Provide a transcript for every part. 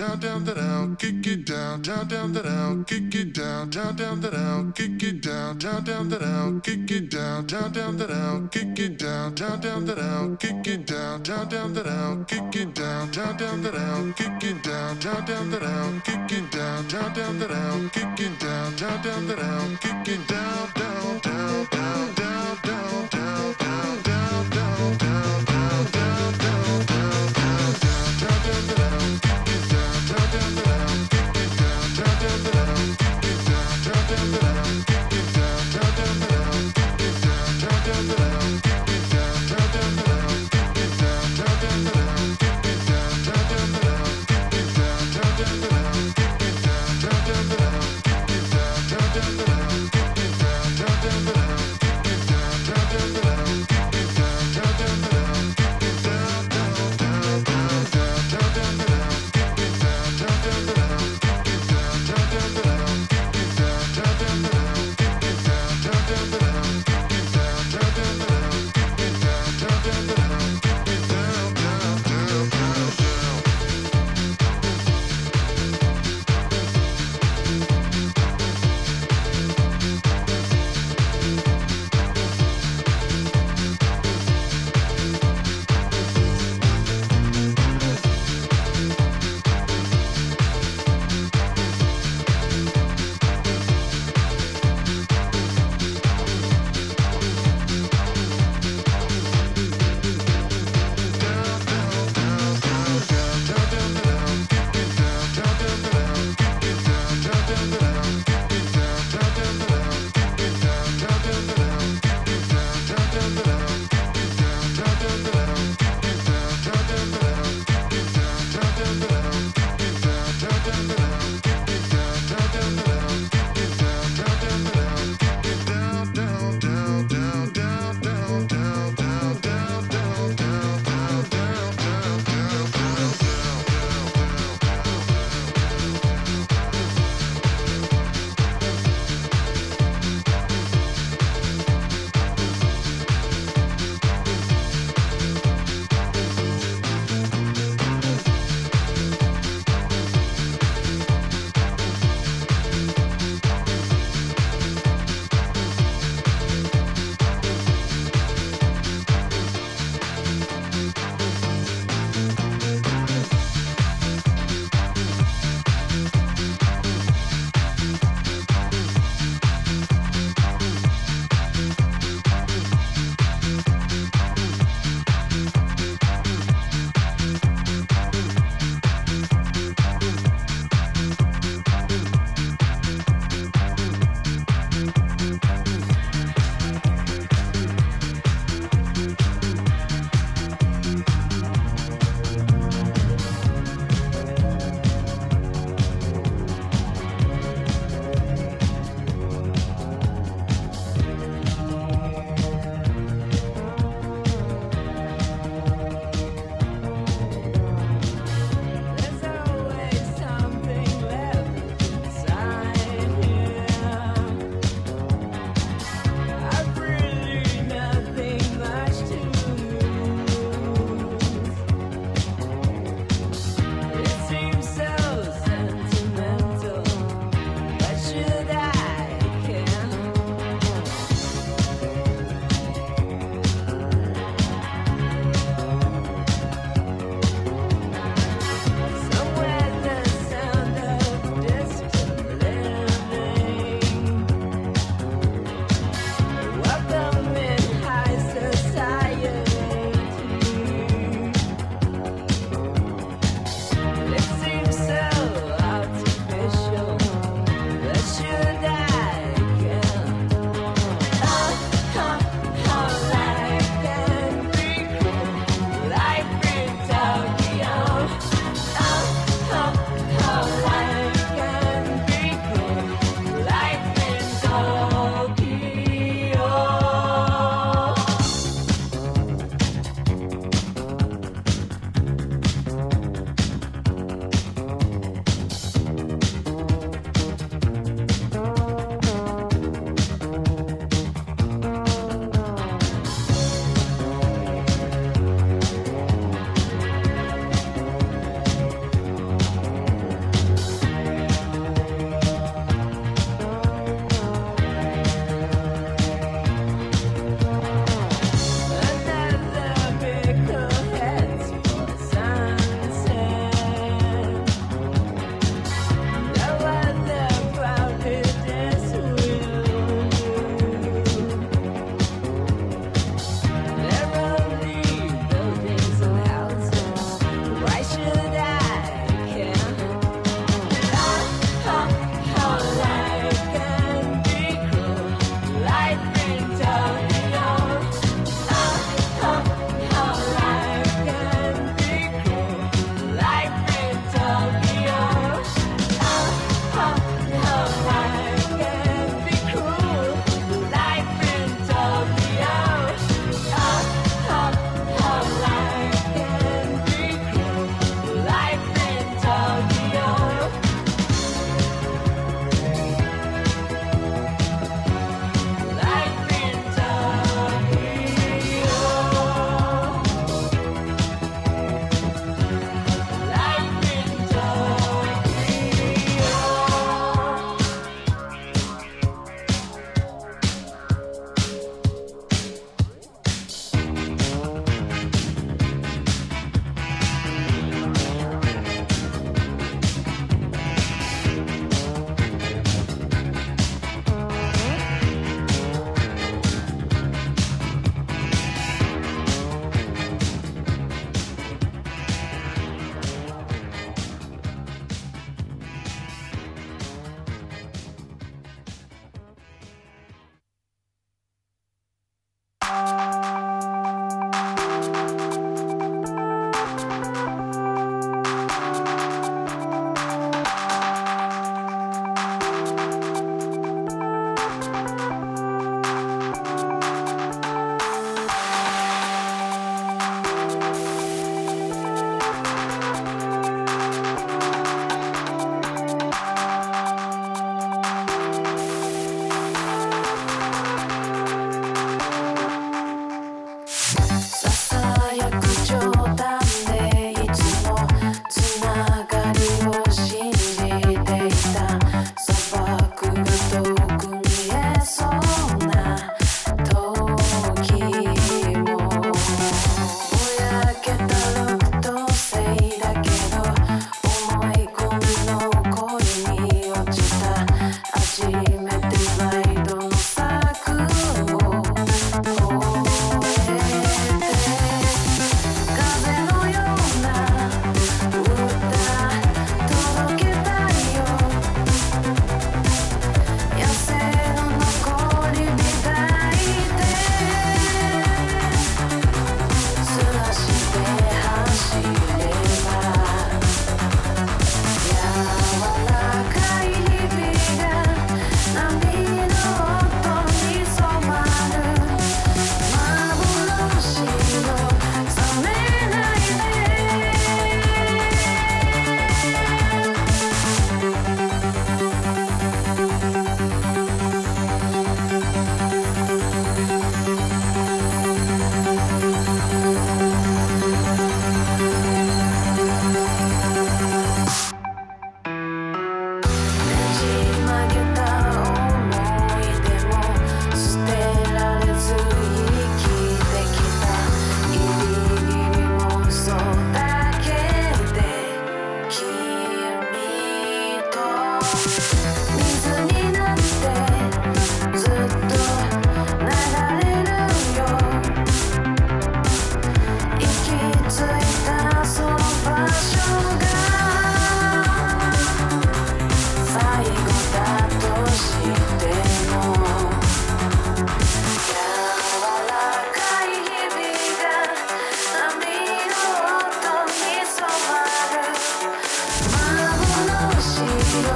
down, down, that out, kick it down, down, down, that out, kick it down, down, down, that out, kick it down, down, down, that out, kick it down, down, down, that out, kick it down, down, down, that out, kick it down, down, down, that out, kick it down, down, down, that out, kick it down, down, down, that out, kick it down, down, down, that out, kick it down, down, down, that out, kick it down, down, down, down,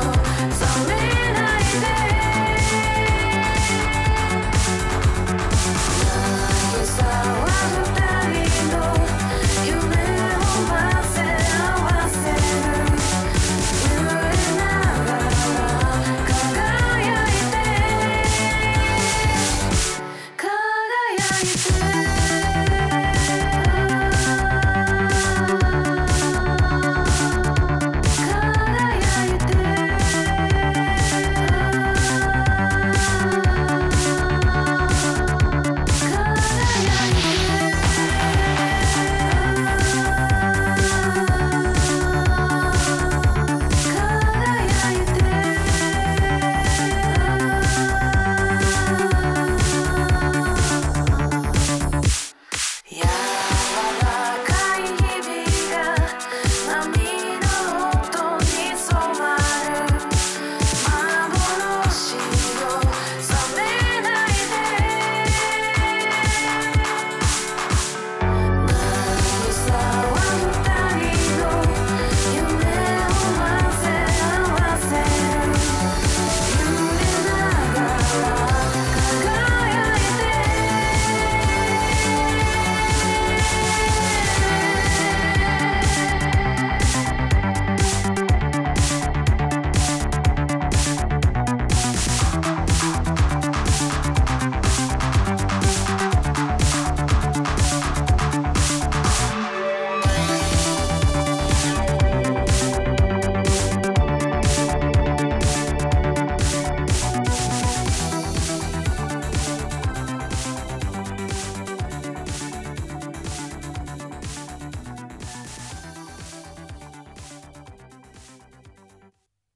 so